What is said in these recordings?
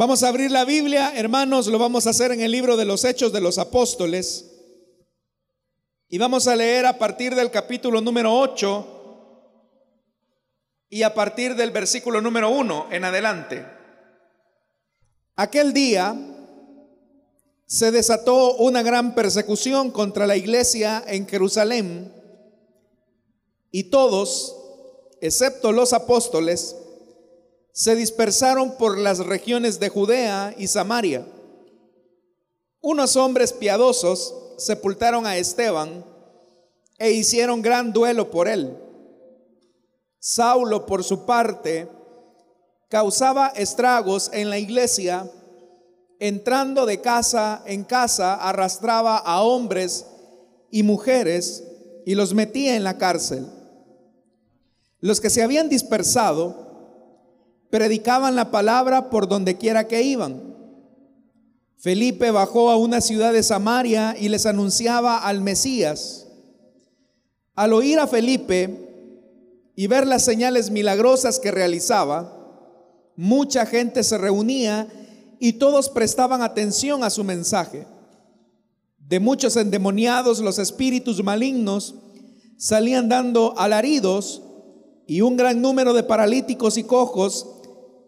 Vamos a abrir la Biblia, hermanos, lo vamos a hacer en el libro de los Hechos de los Apóstoles. Y vamos a leer a partir del capítulo número 8 y a partir del versículo número 1 en adelante. Aquel día se desató una gran persecución contra la iglesia en Jerusalén y todos, excepto los apóstoles, se dispersaron por las regiones de Judea y Samaria. Unos hombres piadosos sepultaron a Esteban e hicieron gran duelo por él. Saulo, por su parte, causaba estragos en la iglesia, entrando de casa en casa, arrastraba a hombres y mujeres y los metía en la cárcel. Los que se habían dispersado predicaban la palabra por donde quiera que iban. Felipe bajó a una ciudad de Samaria y les anunciaba al Mesías. Al oír a Felipe y ver las señales milagrosas que realizaba, mucha gente se reunía y todos prestaban atención a su mensaje. De muchos endemoniados los espíritus malignos salían dando alaridos y un gran número de paralíticos y cojos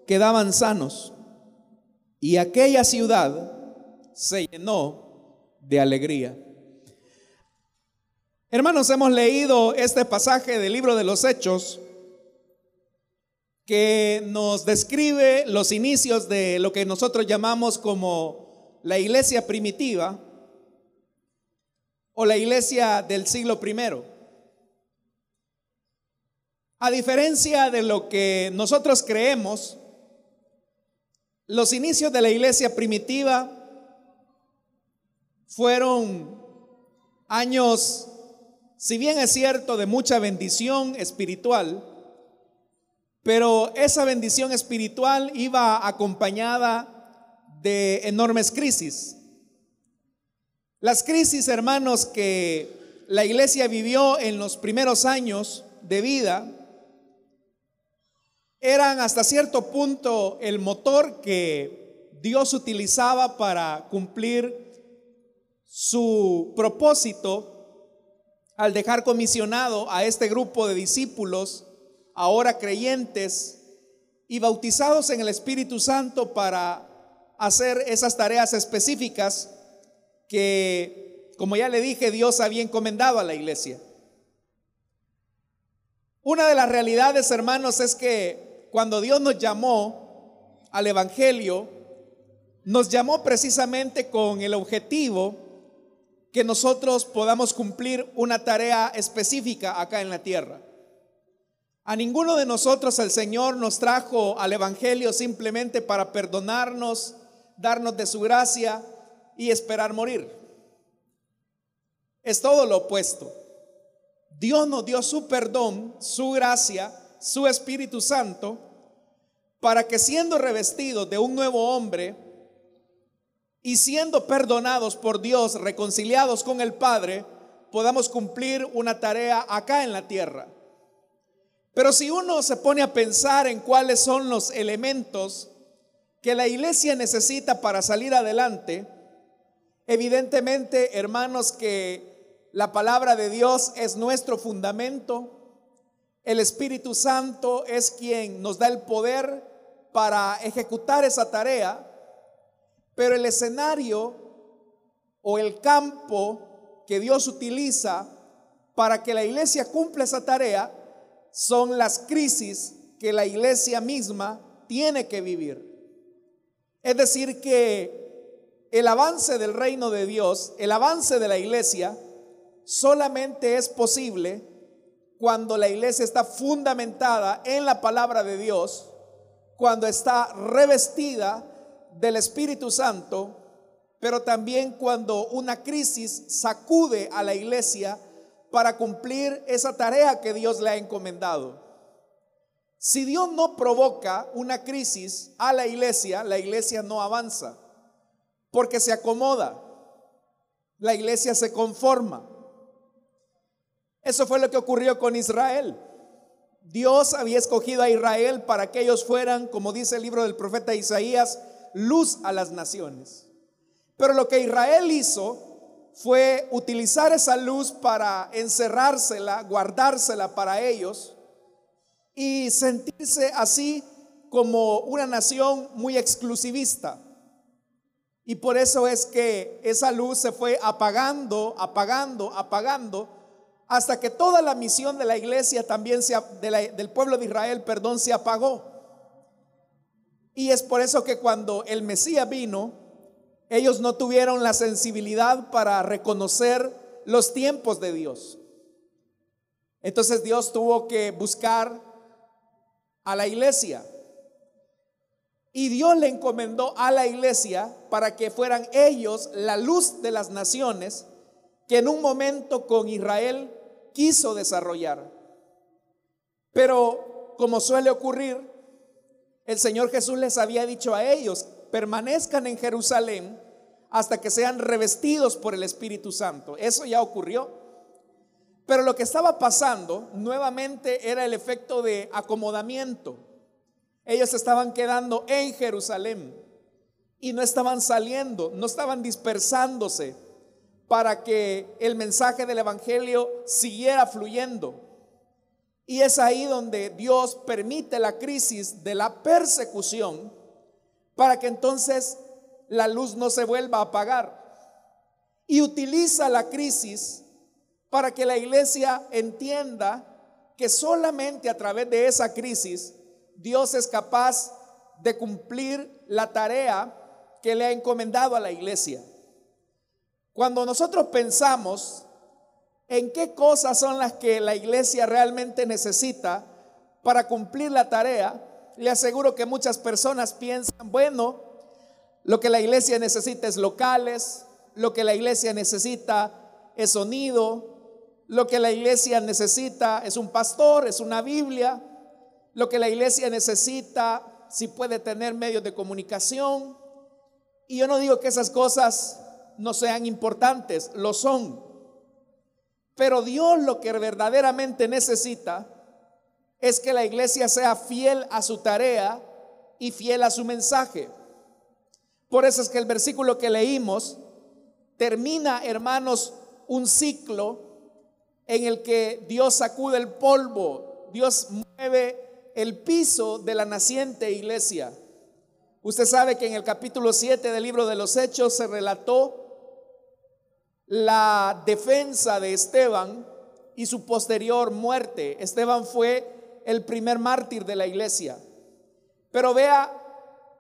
quedaban sanos. Y aquella ciudad se llenó de alegría. Hermanos, hemos leído este pasaje del libro de los Hechos que nos describe los inicios de lo que nosotros llamamos como la iglesia primitiva o la iglesia del siglo primero. A diferencia de lo que nosotros creemos, los inicios de la iglesia primitiva fueron años, si bien es cierto, de mucha bendición espiritual, pero esa bendición espiritual iba acompañada de enormes crisis. Las crisis, hermanos, que la iglesia vivió en los primeros años de vida, eran hasta cierto punto el motor que Dios utilizaba para cumplir su propósito al dejar comisionado a este grupo de discípulos, ahora creyentes y bautizados en el Espíritu Santo para hacer esas tareas específicas que, como ya le dije, Dios había encomendado a la iglesia. Una de las realidades, hermanos, es que cuando Dios nos llamó al Evangelio, nos llamó precisamente con el objetivo que nosotros podamos cumplir una tarea específica acá en la tierra. A ninguno de nosotros el Señor nos trajo al Evangelio simplemente para perdonarnos, darnos de su gracia y esperar morir. Es todo lo opuesto. Dios nos dio su perdón, su gracia, su Espíritu Santo para que siendo revestidos de un nuevo hombre y siendo perdonados por Dios, reconciliados con el Padre, podamos cumplir una tarea acá en la tierra. Pero si uno se pone a pensar en cuáles son los elementos que la iglesia necesita para salir adelante, evidentemente, hermanos, que la palabra de Dios es nuestro fundamento, el Espíritu Santo es quien nos da el poder para ejecutar esa tarea, pero el escenario o el campo que Dios utiliza para que la iglesia cumpla esa tarea son las crisis que la iglesia misma tiene que vivir. Es decir, que el avance del reino de Dios, el avance de la iglesia, solamente es posible cuando la iglesia está fundamentada en la palabra de Dios, cuando está revestida del Espíritu Santo, pero también cuando una crisis sacude a la iglesia para cumplir esa tarea que Dios le ha encomendado. Si Dios no provoca una crisis a la iglesia, la iglesia no avanza, porque se acomoda, la iglesia se conforma. Eso fue lo que ocurrió con Israel. Dios había escogido a Israel para que ellos fueran, como dice el libro del profeta Isaías, luz a las naciones. Pero lo que Israel hizo fue utilizar esa luz para encerrársela, guardársela para ellos y sentirse así como una nación muy exclusivista. Y por eso es que esa luz se fue apagando, apagando, apagando, hasta que toda la misión de la iglesia también se, del pueblo de Israel, perdón, se apagó. Y es por eso que cuando el Mesías vino, ellos no tuvieron la sensibilidad para reconocer los tiempos de Dios. Entonces Dios tuvo que buscar a la iglesia. Y Dios le encomendó a la iglesia para que fueran ellos la luz de las naciones que en un momento con Israel quiso desarrollar. Pero como suele ocurrir, el Señor Jesús les había dicho a ellos, permanezcan en Jerusalén hasta que sean revestidos por el Espíritu Santo. Eso ya ocurrió. Pero lo que estaba pasando nuevamente era el efecto de acomodamiento. Ellos estaban quedando en Jerusalén y no estaban saliendo, no estaban dispersándose para que el mensaje del Evangelio siguiera fluyendo. Y es ahí donde Dios permite la crisis de la persecución para que entonces la luz no se vuelva a apagar. Y utiliza la crisis para que la iglesia entienda que solamente a través de esa crisis Dios es capaz de cumplir la tarea que le ha encomendado a la iglesia. Cuando nosotros pensamos en qué cosas son las que la iglesia realmente necesita para cumplir la tarea, le aseguro que muchas personas piensan, bueno, lo que la iglesia necesita es locales, lo que la iglesia necesita es sonido, lo que la iglesia necesita es un pastor, es una Biblia, lo que la iglesia necesita si puede tener medios de comunicación. Y yo no digo que esas cosas no sean importantes, lo son. Pero Dios lo que verdaderamente necesita es que la iglesia sea fiel a su tarea y fiel a su mensaje. Por eso es que el versículo que leímos termina, hermanos, un ciclo en el que Dios sacude el polvo, Dios mueve el piso de la naciente iglesia. Usted sabe que en el capítulo 7 del libro de los Hechos se relató la defensa de Esteban y su posterior muerte. Esteban fue el primer mártir de la iglesia. Pero vea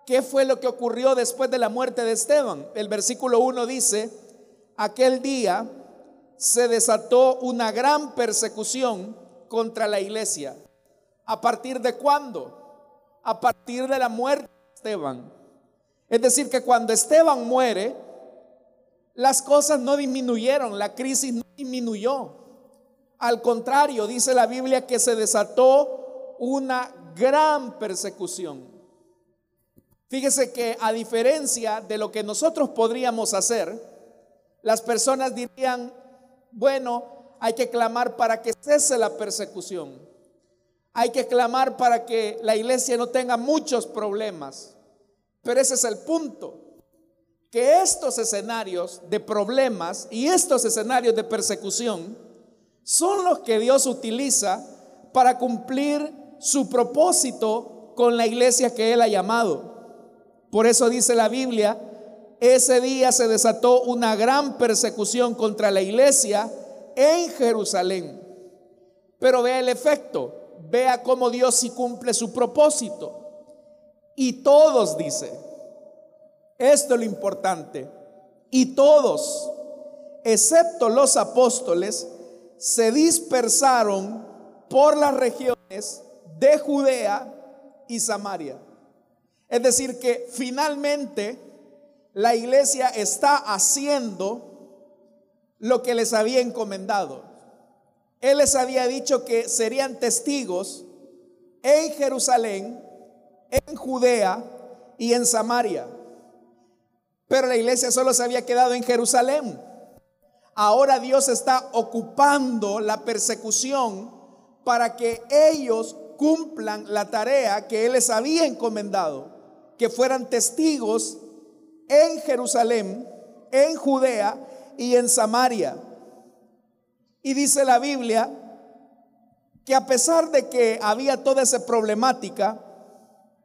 qué fue lo que ocurrió después de la muerte de Esteban. El versículo 1 dice, aquel día se desató una gran persecución contra la iglesia. ¿A partir de cuándo? A partir de la muerte de Esteban. Es decir, que cuando Esteban muere, las cosas no disminuyeron, la crisis no disminuyó. Al contrario, dice la Biblia que se desató una gran persecución. Fíjese que a diferencia de lo que nosotros podríamos hacer, las personas dirían, bueno, hay que clamar para que cese la persecución. Hay que clamar para que la iglesia no tenga muchos problemas. Pero ese es el punto que estos escenarios de problemas y estos escenarios de persecución son los que Dios utiliza para cumplir su propósito con la iglesia que Él ha llamado. Por eso dice la Biblia, ese día se desató una gran persecución contra la iglesia en Jerusalén. Pero vea el efecto, vea cómo Dios sí cumple su propósito. Y todos, dice, esto es lo importante. Y todos, excepto los apóstoles, se dispersaron por las regiones de Judea y Samaria. Es decir, que finalmente la iglesia está haciendo lo que les había encomendado. Él les había dicho que serían testigos en Jerusalén, en Judea y en Samaria. Pero la iglesia solo se había quedado en Jerusalén. Ahora Dios está ocupando la persecución para que ellos cumplan la tarea que Él les había encomendado, que fueran testigos en Jerusalén, en Judea y en Samaria. Y dice la Biblia que a pesar de que había toda esa problemática,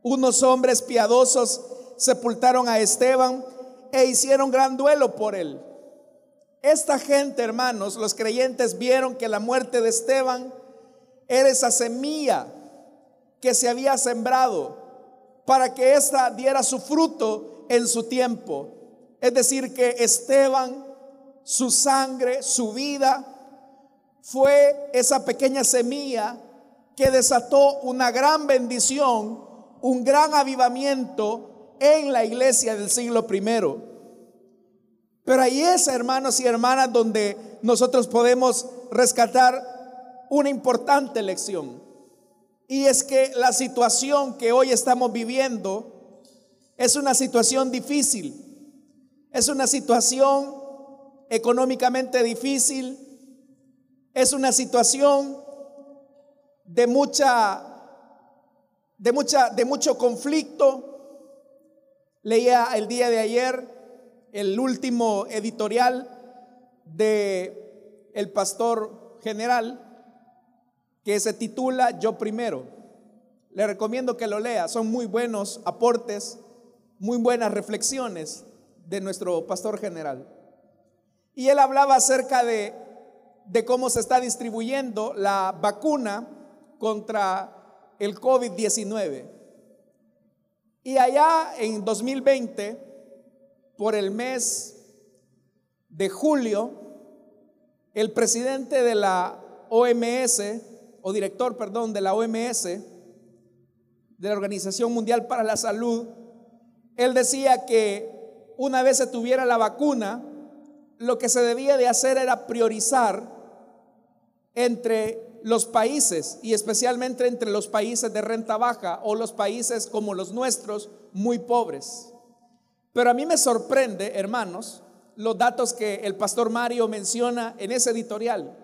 unos hombres piadosos sepultaron a Esteban e hicieron gran duelo por él. Esta gente, hermanos, los creyentes vieron que la muerte de Esteban era esa semilla que se había sembrado para que ésta diera su fruto en su tiempo. Es decir, que Esteban, su sangre, su vida, fue esa pequeña semilla que desató una gran bendición, un gran avivamiento en la iglesia del siglo primero. Pero ahí es, hermanos y hermanas, donde nosotros podemos rescatar una importante lección. Y es que la situación que hoy estamos viviendo es una situación difícil. Es una situación económicamente difícil. Es una situación de mucha de mucha de mucho conflicto. Leía el día de ayer el último editorial de el pastor general que se titula Yo primero. Le recomiendo que lo lea, son muy buenos aportes, muy buenas reflexiones de nuestro pastor general. Y él hablaba acerca de, de cómo se está distribuyendo la vacuna contra el COVID-19. Y allá en 2020, por el mes de julio, el presidente de la OMS, o director, perdón, de la OMS, de la Organización Mundial para la Salud, él decía que una vez se tuviera la vacuna, lo que se debía de hacer era priorizar entre los países y especialmente entre los países de renta baja o los países como los nuestros muy pobres. Pero a mí me sorprende, hermanos, los datos que el pastor Mario menciona en ese editorial.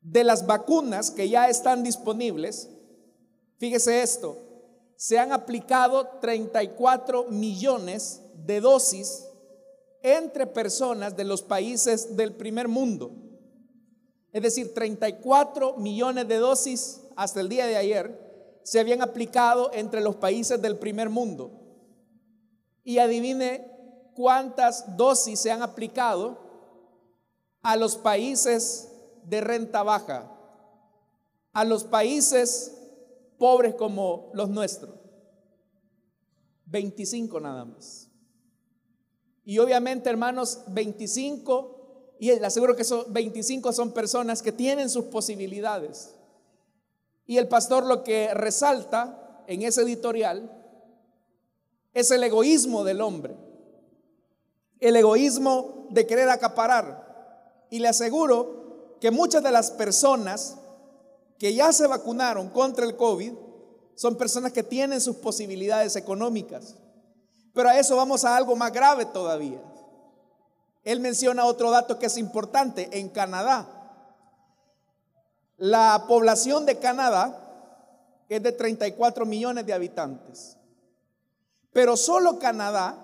De las vacunas que ya están disponibles, fíjese esto, se han aplicado 34 millones de dosis entre personas de los países del primer mundo. Es decir, 34 millones de dosis hasta el día de ayer se habían aplicado entre los países del primer mundo. Y adivine cuántas dosis se han aplicado a los países de renta baja, a los países pobres como los nuestros. 25 nada más. Y obviamente, hermanos, 25, y les aseguro que esos 25 son personas que tienen sus posibilidades. Y el pastor lo que resalta en ese editorial es el egoísmo del hombre. El egoísmo de querer acaparar. Y le aseguro que muchas de las personas que ya se vacunaron contra el COVID son personas que tienen sus posibilidades económicas. Pero a eso vamos a algo más grave todavía. Él menciona otro dato que es importante. En Canadá, la población de Canadá es de 34 millones de habitantes. Pero solo Canadá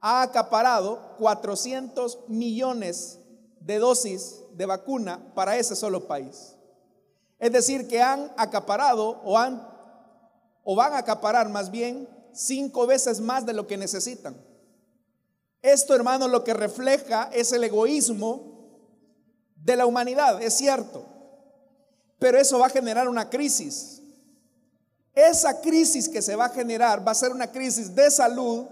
ha acaparado 400 millones de dosis de vacuna para ese solo país. Es decir, que han acaparado o, han, o van a acaparar más bien cinco veces más de lo que necesitan. Esto, hermano, lo que refleja es el egoísmo de la humanidad, es cierto. Pero eso va a generar una crisis. Esa crisis que se va a generar va a ser una crisis de salud,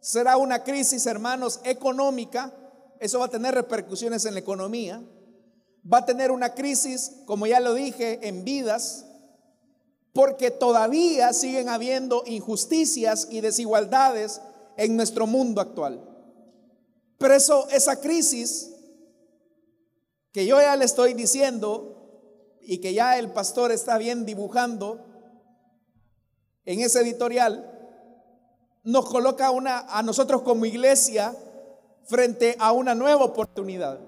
será una crisis, hermanos, económica, eso va a tener repercusiones en la economía, va a tener una crisis, como ya lo dije, en vidas, porque todavía siguen habiendo injusticias y desigualdades en nuestro mundo actual. Pero eso, esa crisis que yo ya le estoy diciendo y que ya el pastor está bien dibujando, en ese editorial, nos coloca una, a nosotros como iglesia frente a una nueva oportunidad.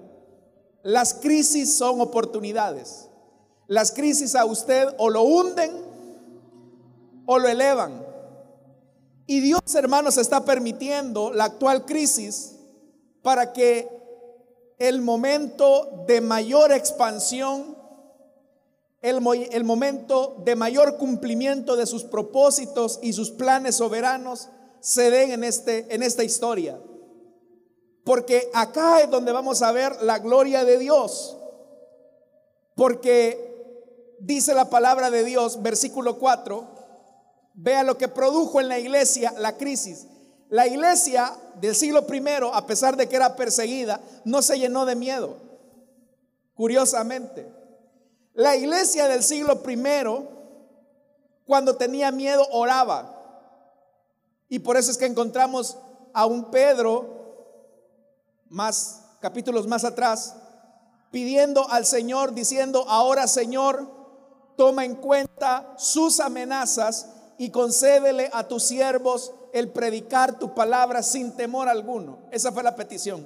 Las crisis son oportunidades. Las crisis a usted o lo hunden o lo elevan. Y Dios, hermanos, está permitiendo la actual crisis para que el momento de mayor expansión, el, el, momento de mayor cumplimiento de sus propósitos y sus planes soberanos se den en, este, en esta historia. Porque acá es donde vamos a ver la gloria de Dios. Porque dice la palabra de Dios, versículo 4, Vea lo que produjo en la iglesia la crisis. La iglesia del siglo primero, a pesar de que era perseguida, no se llenó de miedo. Curiosamente, la iglesia del siglo primero, cuando tenía miedo, oraba. Y por eso es que encontramos a un Pedro, más capítulos más atrás, pidiendo al Señor, diciendo, ahora Señor, toma en cuenta sus amenazas y concédele a tus siervos el predicar tu palabra sin temor alguno. Esa fue la petición.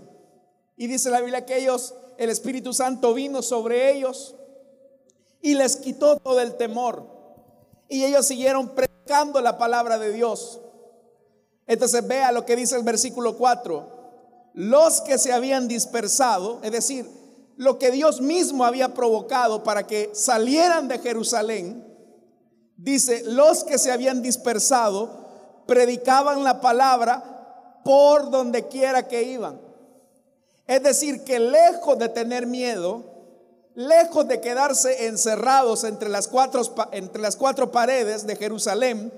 Y dice la Biblia que ellos, el Espíritu Santo vino sobre ellos y les quitó todo el temor. Y ellos siguieron predicando la palabra de Dios. Entonces vea lo que dice el versículo 4. Los que se habían dispersado, es decir, lo que Dios mismo había provocado para que salieran de Jerusalén, Dice, los que se habían dispersado predicaban la palabra por donde quiera que iban. Es decir, que lejos de tener miedo, lejos de quedarse encerrados entre las cuatro, entre las cuatro paredes de Jerusalén,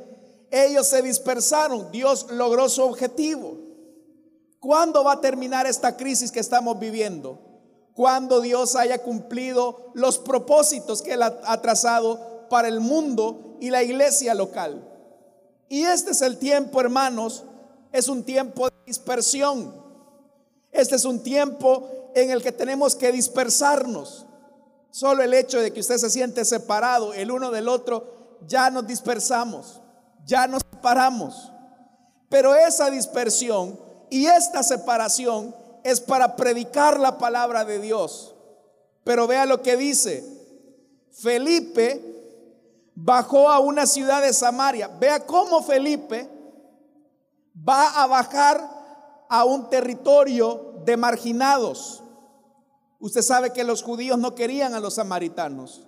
ellos se dispersaron. Dios logró su objetivo. ¿Cuándo va a terminar esta crisis que estamos viviendo? Cuando Dios haya cumplido los propósitos que Él ha trazado para el mundo y la iglesia local. Y este es el tiempo, hermanos, es un tiempo de dispersión. Este es un tiempo en el que tenemos que dispersarnos. Solo el hecho de que usted se siente separado el uno del otro, ya nos dispersamos, ya nos separamos. Pero esa dispersión y esta separación es para predicar la palabra de Dios. Pero vea lo que dice. Felipe bajó a una ciudad de Samaria. Vea cómo Felipe va a bajar a un territorio de marginados. Usted sabe que los judíos no querían a los samaritanos.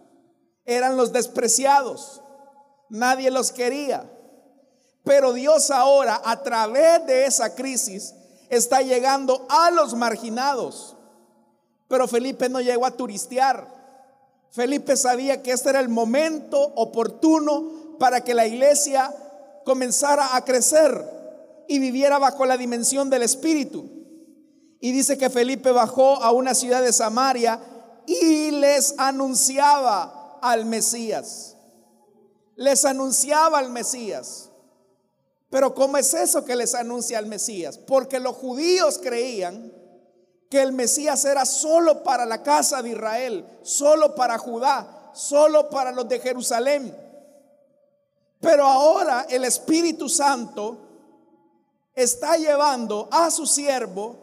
Eran los despreciados. Nadie los quería. Pero Dios ahora, a través de esa crisis, está llegando a los marginados. Pero Felipe no llegó a turistear. Felipe sabía que este era el momento oportuno para que la iglesia comenzara a crecer y viviera bajo la dimensión del Espíritu. Y dice que Felipe bajó a una ciudad de Samaria y les anunciaba al Mesías. Les anunciaba al Mesías. Pero ¿cómo es eso que les anuncia al Mesías? Porque los judíos creían que el Mesías era solo para la casa de Israel, solo para Judá, solo para los de Jerusalén. Pero ahora el Espíritu Santo está llevando a su siervo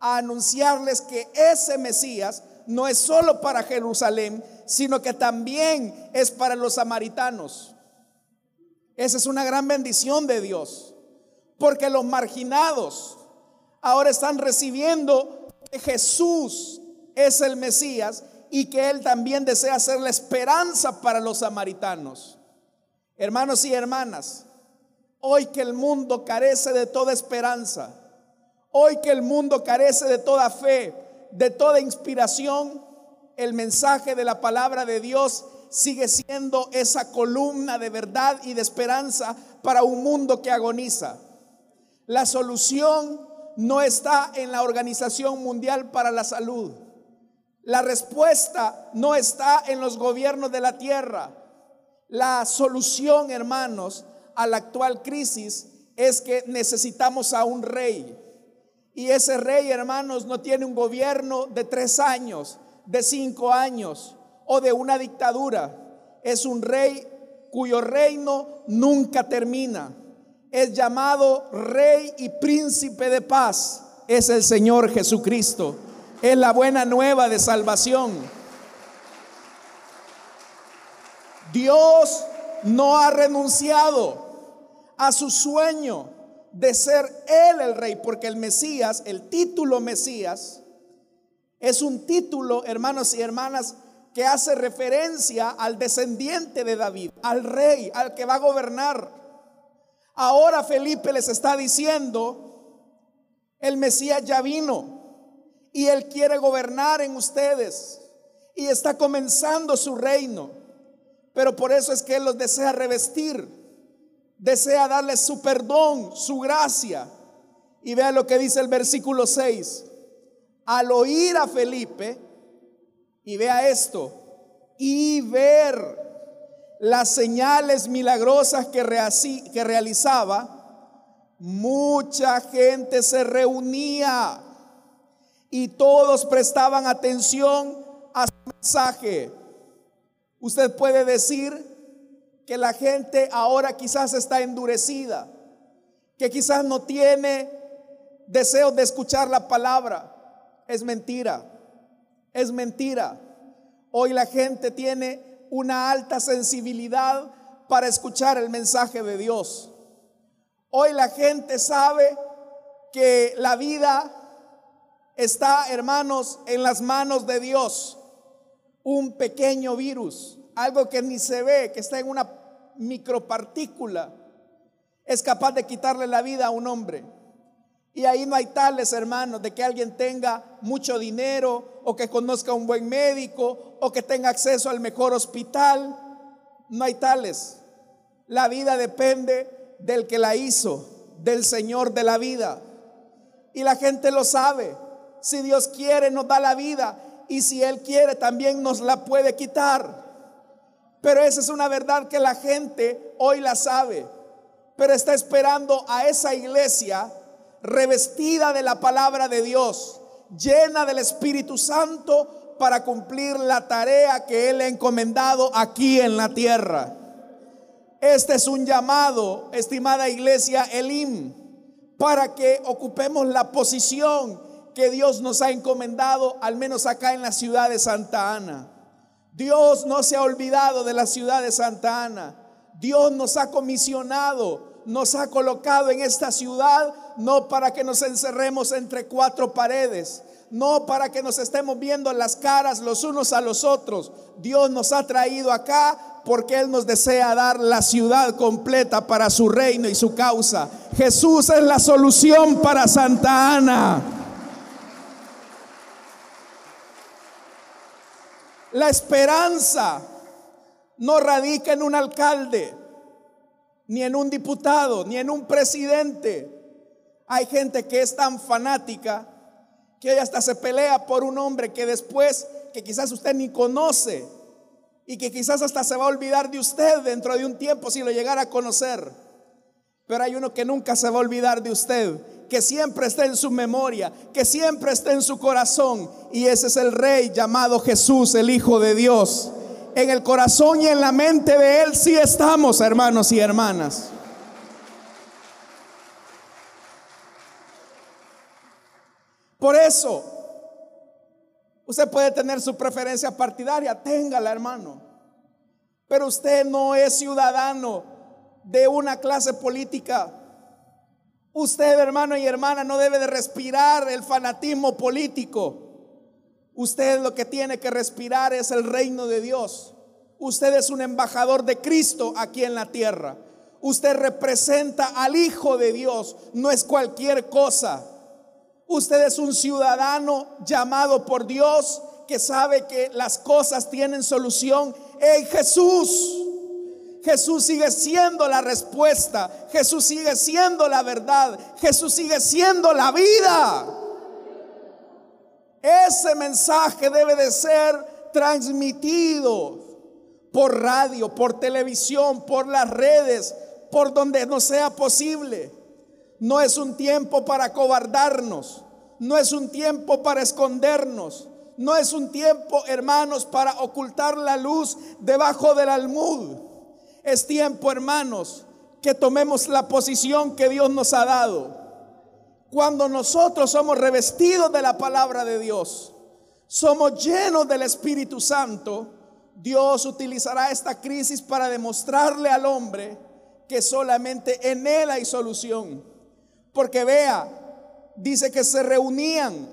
a anunciarles que ese Mesías no es solo para Jerusalén, sino que también es para los samaritanos. Esa es una gran bendición de Dios, porque los marginados ahora están recibiendo Jesús es el Mesías y que Él también desea ser la esperanza para los samaritanos. Hermanos y hermanas, hoy que el mundo carece de toda esperanza, hoy que el mundo carece de toda fe, de toda inspiración, el mensaje de la palabra de Dios sigue siendo esa columna de verdad y de esperanza para un mundo que agoniza. La solución no está en la Organización Mundial para la Salud. La respuesta no está en los gobiernos de la tierra. La solución, hermanos, a la actual crisis es que necesitamos a un rey. Y ese rey, hermanos, no tiene un gobierno de tres años, de cinco años o de una dictadura. Es un rey cuyo reino nunca termina es llamado Rey y Príncipe de paz, es el Señor Jesucristo. Es la buena nueva de salvación. Dios no ha renunciado a su sueño de ser él el rey, porque el Mesías, el título Mesías, es un título, hermanos y hermanas, que hace referencia al descendiente de David, al rey, al que va a gobernar. Ahora Felipe les está diciendo, el Mesías ya vino y él quiere gobernar en ustedes y está comenzando su reino. Pero por eso es que él los desea revestir, desea darles su perdón, su gracia. Y vea lo que dice el versículo 6. Al oír a Felipe, y vea esto, y ver las señales milagrosas que, realizaba, mucha gente se reunía y todos prestaban atención a su mensaje. Usted puede decir que la gente ahora quizás está endurecida, que quizás no tiene deseo de escuchar la palabra. Es mentira, es mentira. Hoy la gente tiene una alta sensibilidad para escuchar el mensaje de Dios. Hoy la gente sabe que la vida está, hermanos, en las manos de Dios. Un pequeño virus, algo que ni se ve, que está en una micropartícula, es capaz de quitarle la vida a un hombre. Y ahí no hay tales, hermanos, de que alguien tenga mucho dinero o que conozca un buen médico o que tenga acceso al mejor hospital. No hay tales. La vida depende del que la hizo, del Señor de la vida. Y la gente lo sabe. Si Dios quiere, nos da la vida. Y si Él quiere, también nos la puede quitar. Pero esa es una verdad que la gente hoy la sabe. Pero está esperando a esa iglesia revestida de la palabra de Dios, llena del Espíritu Santo para cumplir la tarea que Él ha encomendado aquí en la tierra. Este es un llamado, estimada iglesia Elim, para que ocupemos la posición que Dios nos ha encomendado, al menos acá en la ciudad de Santa Ana. Dios no se ha olvidado de la ciudad de Santa Ana. Dios nos ha comisionado nos ha colocado en esta ciudad no para que nos encerremos entre cuatro paredes, no para que nos estemos viendo las caras los unos a los otros. Dios nos ha traído acá porque Él nos desea dar la ciudad completa para su reino y su causa. Jesús es la solución para Santa Ana. La esperanza no radica en un alcalde ni en un diputado, ni en un presidente. Hay gente que es tan fanática que hoy hasta se pelea por un hombre que después, que quizás usted ni conoce y que quizás hasta se va a olvidar de usted dentro de un tiempo si lo llegara a conocer. Pero hay uno que nunca se va a olvidar de usted, que siempre está en su memoria, que siempre está en su corazón. Y ese es el rey llamado Jesús, el Hijo de Dios en el corazón y en la mente de Él sí estamos, hermanos y hermanas. Por eso, usted puede tener su preferencia partidaria, téngala, hermano. Pero usted no es ciudadano de una clase política. Usted, hermano y hermana, no debe de respirar el fanatismo político. Usted lo que tiene que respirar es el reino de Dios. Usted es un embajador de Cristo aquí en la tierra. Usted representa al Hijo de Dios, no es cualquier cosa. Usted es un ciudadano llamado por Dios que sabe que las cosas tienen solución en Jesús. Jesús sigue siendo la respuesta. Jesús sigue siendo la verdad. Jesús sigue siendo la vida. Ese mensaje debe de ser transmitido por radio, por televisión, por las redes, por donde no sea posible. No es un tiempo para cobardarnos, no es un tiempo para escondernos, no es un tiempo, hermanos, para ocultar la luz debajo del almud. Es tiempo, hermanos, que tomemos la posición que Dios nos ha dado. Cuando nosotros somos revestidos de la palabra de Dios, somos llenos del Espíritu Santo, Dios utilizará esta crisis para demostrarle al hombre que solamente en Él hay solución. Porque vea, dice que se reunían,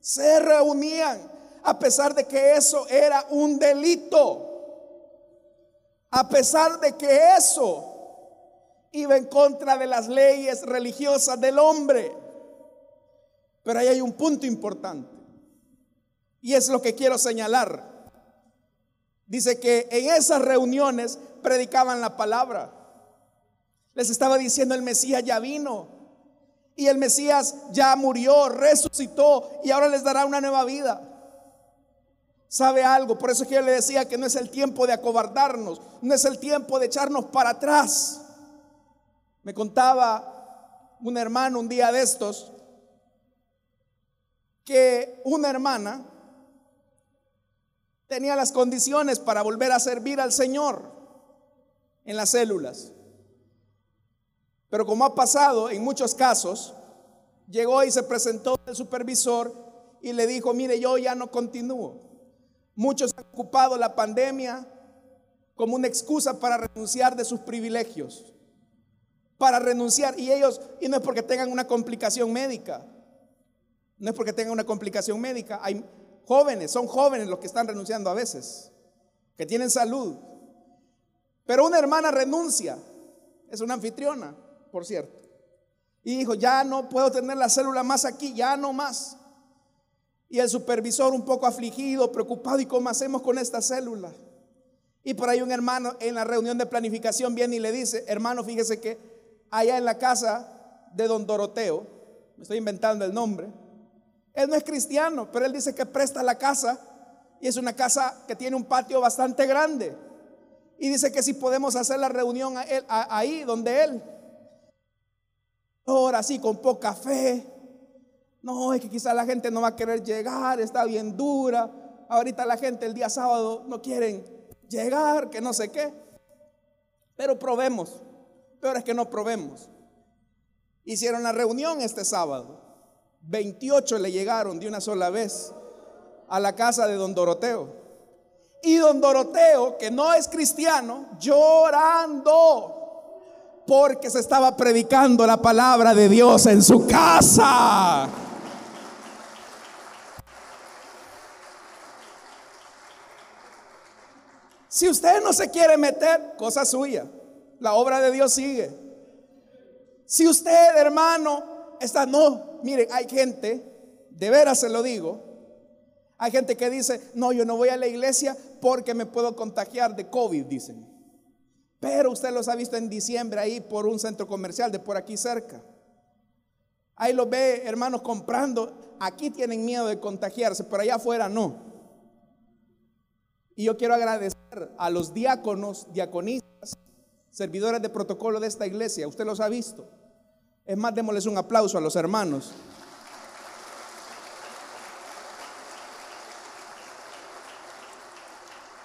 se reunían, a pesar de que eso era un delito. A pesar de que eso iba en contra de las leyes religiosas del hombre. Pero ahí hay un punto importante. Y es lo que quiero señalar. Dice que en esas reuniones predicaban la palabra. Les estaba diciendo el Mesías ya vino. Y el Mesías ya murió, resucitó y ahora les dará una nueva vida. ¿Sabe algo? Por eso es que yo le decía que no es el tiempo de acobardarnos, no es el tiempo de echarnos para atrás. Me contaba un hermano un día de estos que una hermana tenía las condiciones para volver a servir al Señor en las células. Pero como ha pasado en muchos casos, llegó y se presentó el supervisor y le dijo, mire, yo ya no continúo. Muchos han ocupado la pandemia como una excusa para renunciar de sus privilegios, para renunciar. Y ellos, y no es porque tengan una complicación médica, no es porque tengan una complicación médica. Hay jóvenes, son jóvenes los que están renunciando a veces, que tienen salud. Pero una hermana renuncia, es una anfitriona, por cierto. Y dijo, ya no puedo tener la célula más aquí, ya no más. Y el supervisor un poco afligido, preocupado, ¿y cómo hacemos con esta célula? Y por ahí un hermano en la reunión de planificación viene y le dice, hermano, fíjese que allá en la casa de don Doroteo, me estoy inventando el nombre, él no es cristiano, pero él dice que presta la casa y es una casa que tiene un patio bastante grande. Y dice que si podemos hacer la reunión ahí donde él. Ahora sí, con poca fe. No, es que quizá la gente no va a querer llegar, está bien dura. Ahorita la gente el día sábado no quieren llegar, que no sé qué. Pero probemos. Peor es que no probemos. Hicieron la reunión este sábado. 28 le llegaron de una sola vez a la casa de don Doroteo. Y don Doroteo, que no es cristiano, llorando porque se estaba predicando la palabra de Dios en su casa. Si usted no se quiere meter, cosa suya. La obra de Dios sigue. Si usted, hermano, está no, miren, hay gente, de veras se lo digo, hay gente que dice, no, yo no voy a la iglesia porque me puedo contagiar de COVID, dicen. Pero usted los ha visto en diciembre ahí por un centro comercial de por aquí cerca. Ahí los ve, hermanos, comprando. Aquí tienen miedo de contagiarse, pero allá afuera no. Y yo quiero agradecer a los diáconos, diaconistas, servidores de protocolo de esta iglesia. Usted los ha visto es más, démosles un aplauso a los hermanos.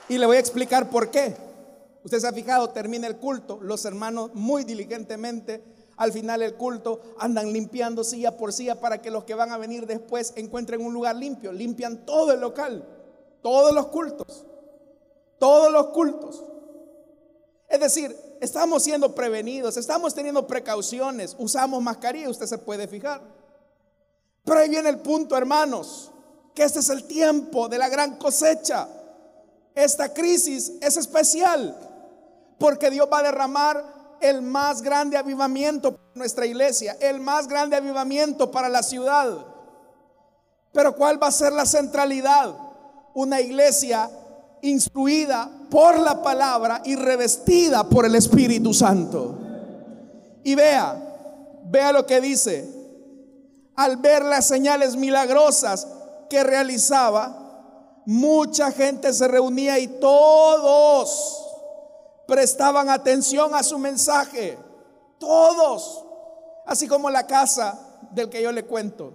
Y le voy a explicar por qué. Usted se ha fijado, termina el culto, los hermanos muy diligentemente al final del culto andan limpiando silla por silla para que los que van a venir después encuentren un lugar limpio. Limpian todo el local, todos los cultos, todos los cultos. Es decir, estamos siendo prevenidos, estamos teniendo precauciones, usamos mascarilla, usted se puede fijar. Pero ahí viene el punto, hermanos, que este es el tiempo de la gran cosecha. Esta crisis es especial porque Dios va a derramar el más grande avivamiento para nuestra iglesia, el más grande avivamiento para la ciudad. Pero ¿cuál va a ser la centralidad? Una iglesia instruida por la palabra y revestida por el Espíritu Santo. Y vea, vea lo que dice. Al ver las señales milagrosas que realizaba, mucha gente se reunía y todos prestaban atención a su mensaje. Todos. Así como la casa del que yo le cuento.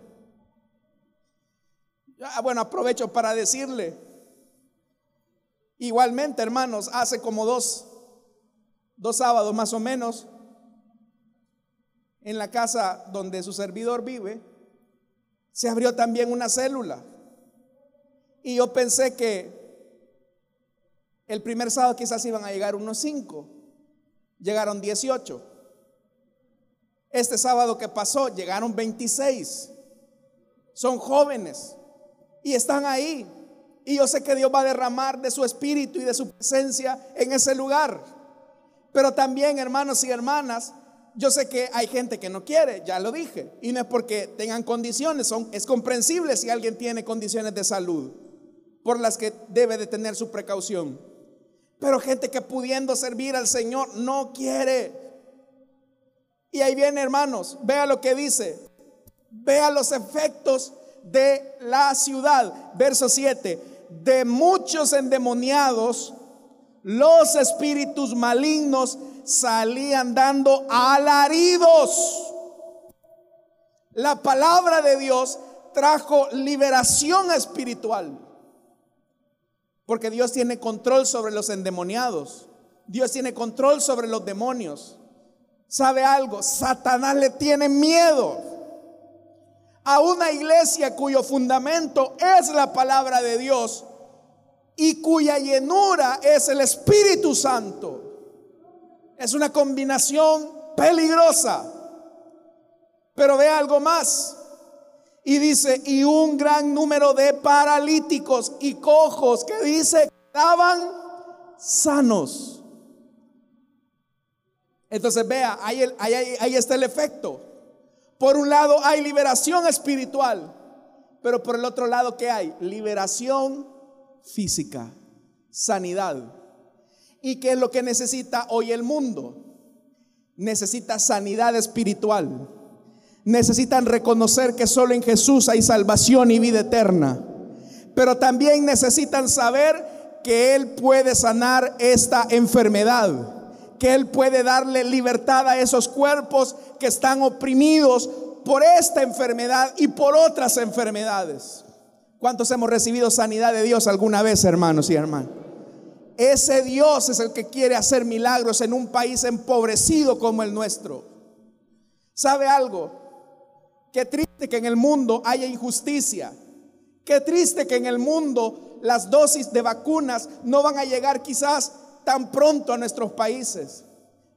bueno, aprovecho para decirle, Igualmente, hermanos, hace como dos, dos sábados más o menos, en la casa donde su servidor vive, se abrió también una célula. Y yo pensé que el primer sábado quizás iban a llegar unos cinco. llegaron 18. Este sábado que pasó llegaron 26. Son jóvenes y están ahí. Y yo sé que Dios va a derramar de su espíritu y de su presencia en ese lugar. Pero también, hermanos y hermanas, yo sé que hay gente que no quiere, ya lo dije. Y no es porque tengan condiciones, son, es comprensible si alguien tiene condiciones de salud por las que debe de tener su precaución. Pero gente que pudiendo servir al Señor no quiere. Y ahí viene, hermanos, vea lo que dice. Vea los efectos de la ciudad. Verso 7. De muchos endemoniados, los espíritus malignos salían dando alaridos. La palabra de Dios trajo liberación espiritual. Porque Dios tiene control sobre los endemoniados. Dios tiene control sobre los demonios. ¿Sabe algo? Satanás le tiene miedo a una iglesia cuyo fundamento es la palabra de Dios y cuya llenura es el Espíritu Santo. Es una combinación peligrosa. Pero ve algo más. Y dice, y un gran número de paralíticos y cojos que dice estaban sanos. Entonces vea, ahí, ahí, está el efecto. Por un lado hay liberación espiritual, pero por el otro lado, ¿qué hay? Liberación física, sanidad. ¿Y qué es lo que necesita hoy el mundo? Necesita sanidad espiritual necesitan reconocer que solo en Jesús hay salvación y vida eterna. Pero también necesitan saber que Él puede sanar esta enfermedad, que Él puede darle libertad a esos cuerpos que están oprimidos por esta enfermedad y por otras enfermedades. ¿Cuántos hemos recibido sanidad de Dios alguna vez, hermanos y hermanas? Ese Dios es el que quiere hacer milagros en un país empobrecido como el nuestro. ¿Sabe algo? Qué triste que en el mundo haya injusticia. Qué triste que en el mundo las dosis de vacunas no van a llegar quizás tan pronto a nuestros países.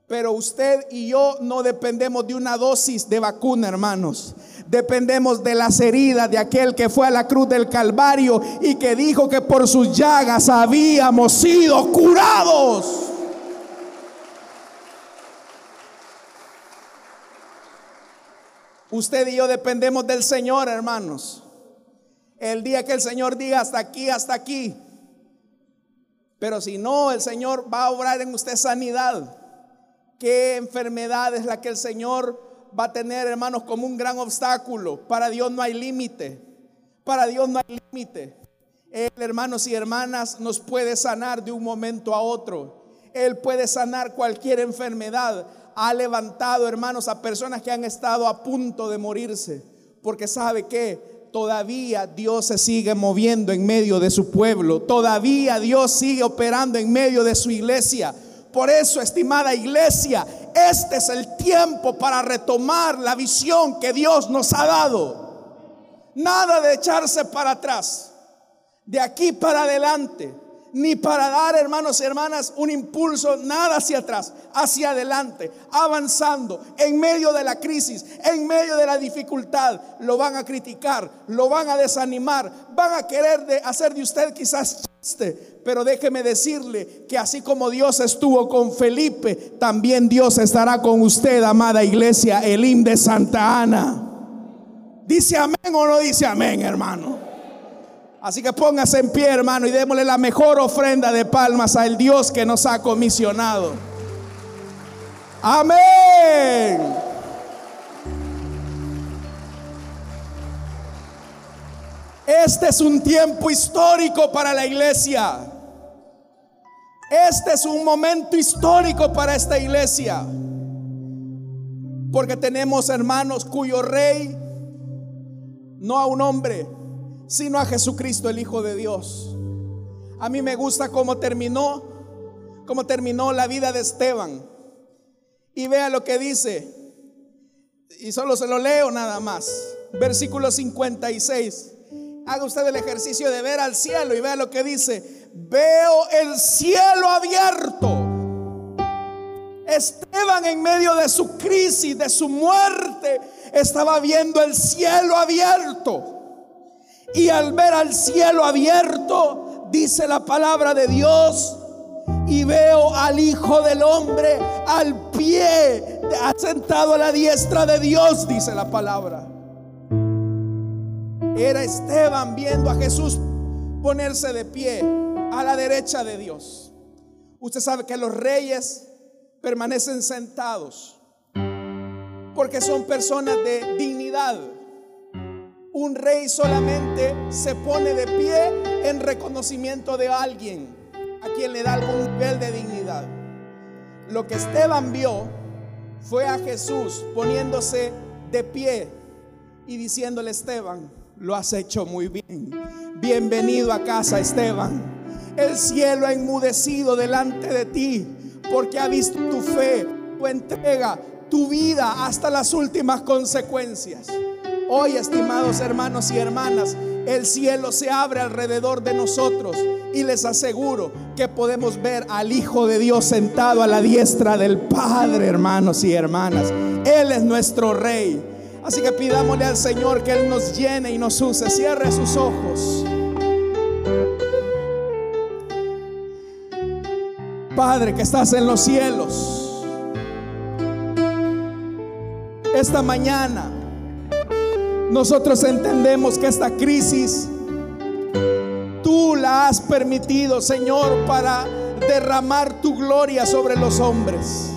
Pero usted y yo no dependemos de una dosis de vacuna, hermanos. Dependemos de las heridas de aquel que fue a la cruz del Calvario y que dijo que por sus llagas habíamos sido curados. Usted y yo dependemos del Señor, hermanos. El día que el Señor diga hasta aquí, hasta aquí. Pero si no, el Señor va a obrar en usted sanidad. ¿Qué enfermedad es la que el Señor va a tener, hermanos, como un gran obstáculo? Para Dios no hay límite. Para Dios no hay límite. Él, hermanos y hermanas, nos puede sanar de un momento a otro. Él puede sanar cualquier enfermedad ha levantado, hermanos, a personas que han estado a punto de morirse, porque sabe que todavía Dios se sigue moviendo en medio de su pueblo, todavía Dios sigue operando en medio de su iglesia. Por eso, estimada iglesia, este es el tiempo para retomar la visión que Dios nos ha dado. Nada de echarse para atrás, de aquí para adelante ni para dar, hermanos y hermanas, un impulso, nada hacia atrás, hacia adelante, avanzando, en medio de la crisis, en medio de la dificultad. Lo van a criticar, lo van a desanimar, van a querer de hacer de usted quizás chiste. Pero déjeme decirle que así como Dios estuvo con Felipe, también Dios estará con usted, amada iglesia, Elim de Santa Ana. ¿Dice amén o no dice amén, hermano? Así que póngase en pie, hermano, y démosle la mejor ofrenda de palmas al Dios que nos ha comisionado. Amén. Este es un tiempo histórico para la iglesia. Este es un momento histórico para esta iglesia. Porque tenemos hermanos cuyo rey, no a un hombre, sino a Jesucristo, el Hijo de Dios. A mí me gusta cómo terminó, cómo terminó la vida de Esteban. Y vea lo que dice. Y solo se lo leo nada más. Versículo 56. Haga usted el ejercicio de ver al cielo y vea lo que dice. Veo el cielo abierto. Esteban en medio de su crisis, de su muerte, estaba viendo el cielo abierto. Y al ver al cielo abierto, dice la palabra de Dios, y veo al Hijo del Hombre al pie, sentado a la diestra de Dios, dice la palabra. Era Esteban viendo a Jesús ponerse de pie a la derecha de Dios. Usted sabe que los reyes permanecen sentados porque son personas de dignidad. Un rey solamente se pone de pie en reconocimiento de alguien a quien le da algún nivel de dignidad. Lo que Esteban vio fue a Jesús poniéndose de pie y diciéndole, Esteban, lo has hecho muy bien. Bienvenido a casa, Esteban. El cielo ha enmudecido delante de ti porque ha visto tu fe, tu entrega, tu vida hasta las últimas consecuencias. Hoy, estimados hermanos y hermanas, el cielo se abre alrededor de nosotros y les aseguro que podemos ver al Hijo de Dios sentado a la diestra del Padre, hermanos y hermanas. Él es nuestro Rey. Así que pidámosle al Señor que Él nos llene y nos use. Cierre sus ojos. Padre que estás en los cielos, esta mañana nosotros entendemos que esta crisis tú la has permitido, Señor, para derramar tu gloria sobre los hombres.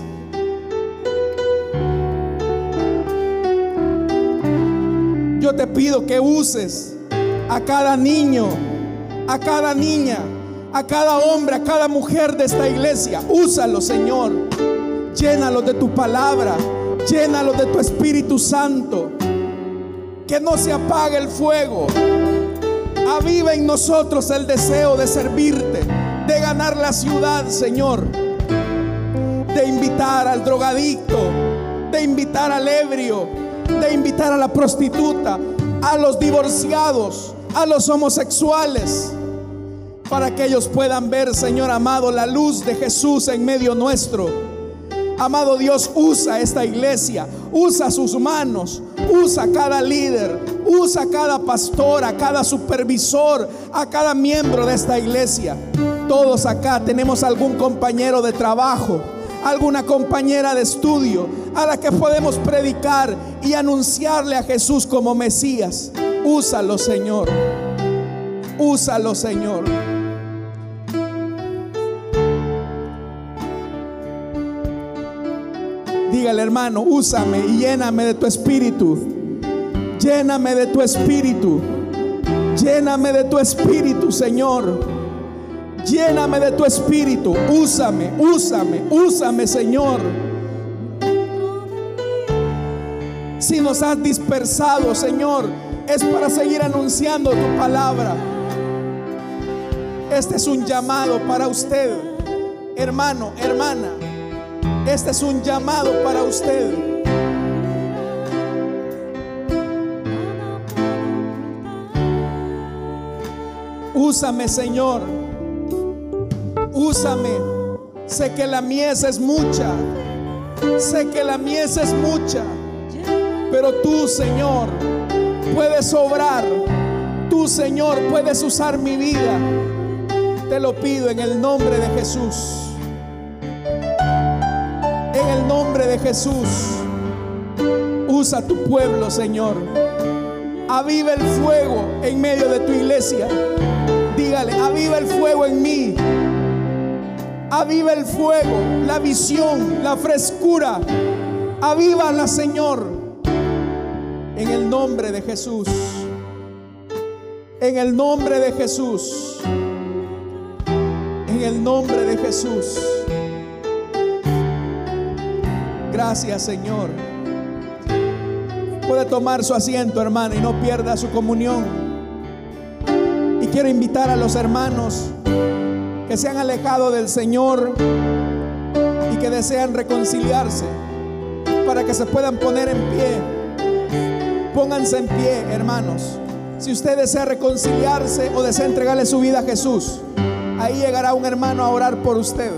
Yo te pido que uses a cada niño, a cada niña a cada hombre, a cada mujer de esta iglesia. Úsalo, Señor. Llénalo de tu palabra. Llénalo de tu Espíritu Santo. Que no se apague el fuego. Aviva en nosotros el deseo de servirte, de ganar la ciudad, Señor. De invitar al drogadicto, de invitar al ebrio, de invitar a la prostituta, a los divorciados, a los homosexuales para que ellos puedan ver, Señor amado, la luz de Jesús en medio nuestro. Amado Dios, usa esta iglesia, usa sus manos, usa cada líder, usa cada pastor, a cada supervisor, a cada miembro de esta iglesia. Todos acá tenemos algún compañero de trabajo, alguna compañera de estudio a la que podemos predicar y anunciarle a Jesús como Mesías. Úsalo, Señor. Úsalo, Señor. Hermano, úsame y lléname de tu espíritu. Lléname de tu espíritu. Lléname de tu espíritu, Señor. Lléname de tu espíritu. Úsame, úsame, úsame, Señor. Si nos has dispersado, Señor, es para seguir anunciando tu palabra. Este es un llamado para usted, hermano, hermana. Este es un llamado para usted. Úsame, Señor. Úsame. Sé que la mies es mucha. Sé que la mies es mucha. Pero tú, Señor, puedes obrar. Tú, Señor, puedes usar mi vida. Te lo pido en el nombre de Jesús el nombre de Jesús, usa tu pueblo, Señor. Aviva el fuego en medio de tu iglesia. Dígale, aviva el fuego en mí. Aviva el fuego, la visión, la frescura. Avívala, Señor. En el nombre de Jesús. En el nombre de Jesús. En el nombre de Jesús. Gracias, Señor. Puede tomar su asiento, hermano, y no pierda su comunión. Y quiero invitar a los hermanos que se han alejado del Señor y que desean reconciliarse para que se puedan poner en pie. Pónganse en pie, hermanos. Si usted desea reconciliarse o desea entregarle su vida a Jesús, ahí llegará un hermano a orar por usted.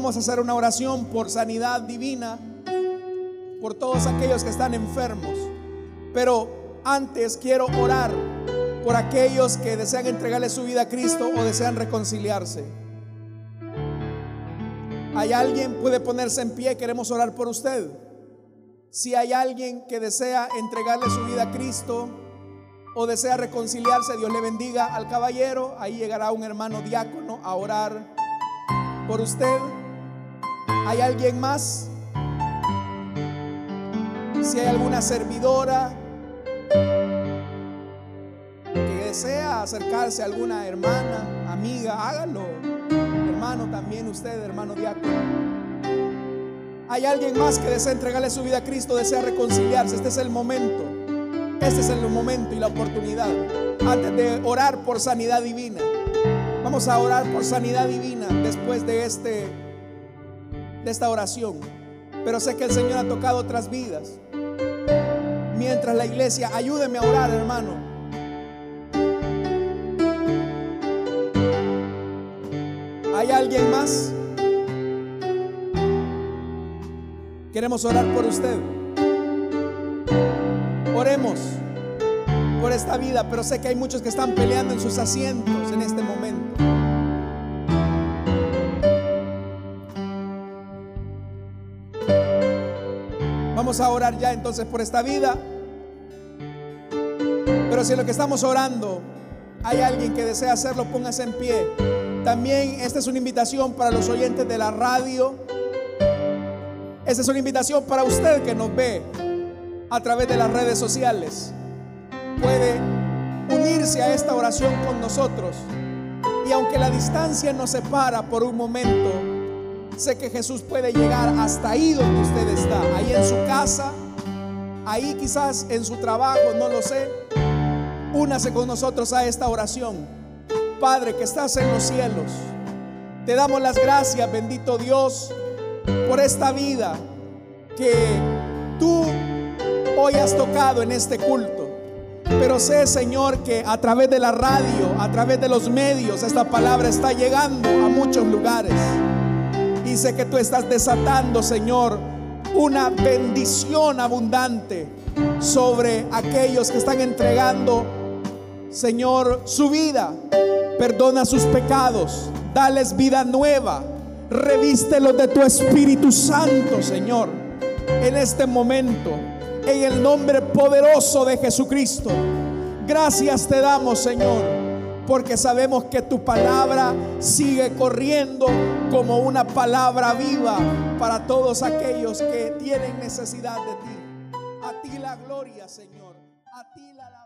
Vamos a hacer una oración por sanidad divina, por todos aquellos que están enfermos. Pero antes quiero orar por aquellos que desean entregarle su vida a Cristo o desean reconciliarse. ¿Hay alguien puede ponerse en pie? Queremos orar por usted. Si hay alguien que desea entregarle su vida a Cristo o desea reconciliarse, Dios le bendiga al caballero. Ahí llegará un hermano diácono a orar por usted. ¿Hay alguien más? Si hay alguna servidora que desea acercarse a alguna hermana, amiga, hágalo. Hermano también usted, hermano diácono. Hay alguien más que desea entregarle su vida a Cristo, desea reconciliarse. Este es el momento. Este es el momento y la oportunidad. Antes de orar por sanidad divina. Vamos a orar por sanidad divina después de este de esta oración. Pero sé que el Señor ha tocado otras vidas. Mientras la iglesia, ayúdeme a orar, hermano. ¿Hay alguien más? Queremos orar por usted. Oremos por esta vida, pero sé que hay muchos que están peleando en sus asientos en este momento. Vamos a orar ya entonces por esta vida. Pero si lo que estamos orando hay alguien que desea hacerlo, póngase en pie. También esta es una invitación para los oyentes de la radio esta es una invitación para usted que nos ve a través de las redes sociales. Puede unirse a esta oración con nosotros. Y aunque la distancia nos separa por un momento, sé que Jesús puede llegar hasta ahí donde usted está, ahí en su casa, ahí quizás en su trabajo, no lo sé. Únase con nosotros a esta oración. Padre que estás en los cielos, te damos las gracias, bendito Dios por esta vida que tú hoy has tocado en este culto. Pero sé, Señor, que a través de la radio, a través de los medios, esta palabra está llegando a muchos lugares. Sé que tú estás desatando, Señor, una bendición abundante sobre aquellos que están entregando, Señor, su vida. Perdona sus pecados, dales vida nueva Revístelos de tu Espíritu Santo, Señor, en este momento, en el nombre poderoso de Jesucristo. Gracias te damos, Señor, porque sabemos que tu palabra sigue corriendo como una palabra viva para todos aquellos que tienen necesidad de ti. A ti la gloria, Señor. A ti la.